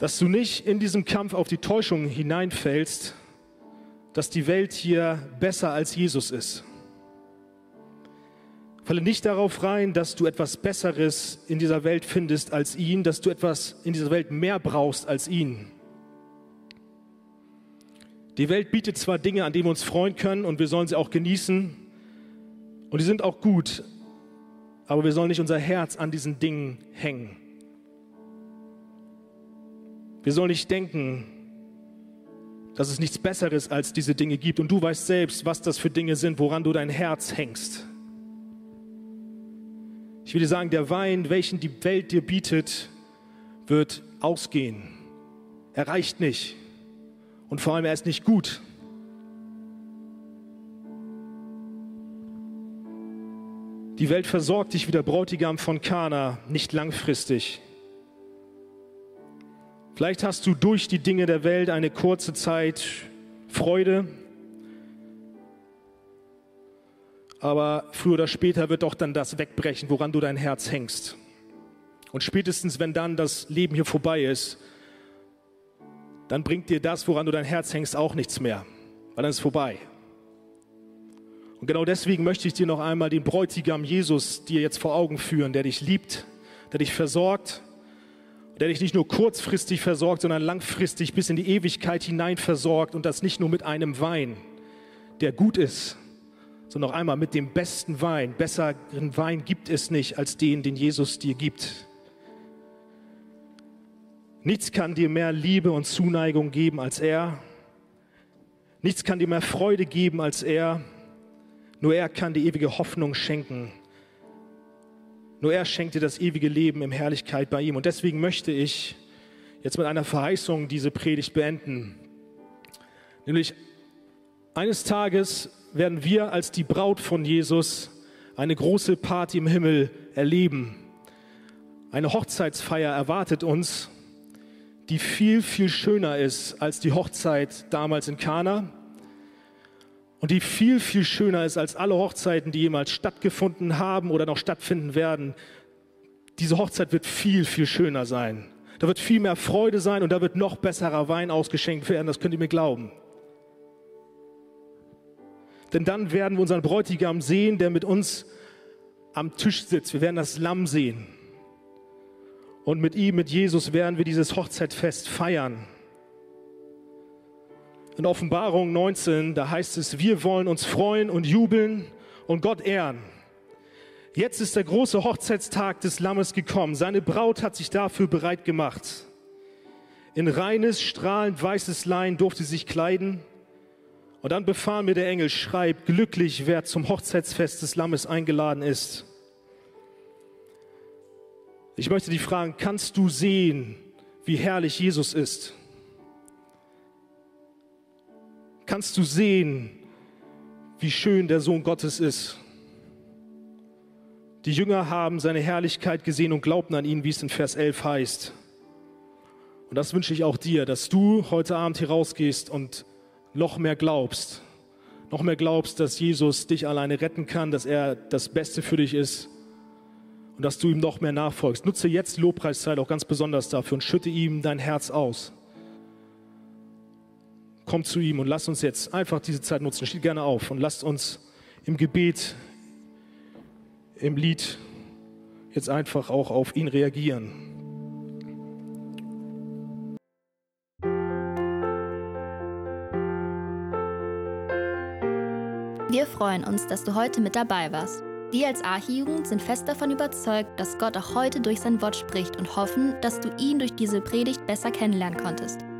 dass du nicht in diesem Kampf auf die Täuschung hineinfällst, dass die Welt hier besser als Jesus ist. Falle nicht darauf rein, dass du etwas Besseres in dieser Welt findest als ihn, dass du etwas in dieser Welt mehr brauchst als ihn. Die Welt bietet zwar Dinge, an denen wir uns freuen können und wir sollen sie auch genießen und die sind auch gut, aber wir sollen nicht unser Herz an diesen Dingen hängen. Wir sollen nicht denken, dass es nichts Besseres als diese Dinge gibt und du weißt selbst, was das für Dinge sind, woran du dein Herz hängst. Ich würde sagen, der Wein, welchen die Welt dir bietet, wird ausgehen. Er reicht nicht. Und vor allem, er ist nicht gut. Die Welt versorgt dich wie der Bräutigam von Kana, nicht langfristig. Vielleicht hast du durch die Dinge der Welt eine kurze Zeit Freude, aber früher oder später wird doch dann das wegbrechen, woran du dein Herz hängst. Und spätestens, wenn dann das Leben hier vorbei ist, dann bringt dir das, woran du dein Herz hängst, auch nichts mehr, weil dann ist es vorbei. Und genau deswegen möchte ich dir noch einmal den Bräutigam Jesus dir jetzt vor Augen führen, der dich liebt, der dich versorgt, der dich nicht nur kurzfristig versorgt, sondern langfristig bis in die Ewigkeit hinein versorgt und das nicht nur mit einem Wein, der gut ist, so noch einmal mit dem besten Wein. Besseren Wein gibt es nicht als den, den Jesus dir gibt. Nichts kann dir mehr Liebe und Zuneigung geben als er. Nichts kann dir mehr Freude geben als er. Nur er kann die ewige Hoffnung schenken. Nur er schenkt dir das ewige Leben in Herrlichkeit bei ihm. Und deswegen möchte ich jetzt mit einer Verheißung diese Predigt beenden. Nämlich eines Tages werden wir als die Braut von Jesus eine große Party im Himmel erleben. Eine Hochzeitsfeier erwartet uns, die viel, viel schöner ist als die Hochzeit damals in Kana und die viel, viel schöner ist als alle Hochzeiten, die jemals stattgefunden haben oder noch stattfinden werden. Diese Hochzeit wird viel, viel schöner sein. Da wird viel mehr Freude sein und da wird noch besserer Wein ausgeschenkt werden, das könnt ihr mir glauben. Denn dann werden wir unseren Bräutigam sehen, der mit uns am Tisch sitzt. Wir werden das Lamm sehen. Und mit ihm, mit Jesus, werden wir dieses Hochzeitfest feiern. In Offenbarung 19, da heißt es, wir wollen uns freuen und jubeln und Gott ehren. Jetzt ist der große Hochzeitstag des Lammes gekommen. Seine Braut hat sich dafür bereit gemacht. In reines, strahlend weißes Lein durfte sie sich kleiden. Und dann befahl mir der Engel, schreib, glücklich, wer zum Hochzeitsfest des Lammes eingeladen ist. Ich möchte dich fragen, kannst du sehen, wie herrlich Jesus ist? Kannst du sehen, wie schön der Sohn Gottes ist? Die Jünger haben seine Herrlichkeit gesehen und glaubten an ihn, wie es in Vers 11 heißt. Und das wünsche ich auch dir, dass du heute Abend hier rausgehst und noch mehr glaubst, noch mehr glaubst, dass Jesus dich alleine retten kann, dass er das Beste für dich ist und dass du ihm noch mehr nachfolgst. Nutze jetzt Lobpreiszeit auch ganz besonders dafür und schütte ihm dein Herz aus. Komm zu ihm und lass uns jetzt einfach diese Zeit nutzen. Steht gerne auf und lasst uns im Gebet, im Lied jetzt einfach auch auf ihn reagieren. Wir freuen uns, dass du heute mit dabei warst. Wir als Archijugend sind fest davon überzeugt, dass Gott auch heute durch sein Wort spricht und hoffen, dass du ihn durch diese Predigt besser kennenlernen konntest.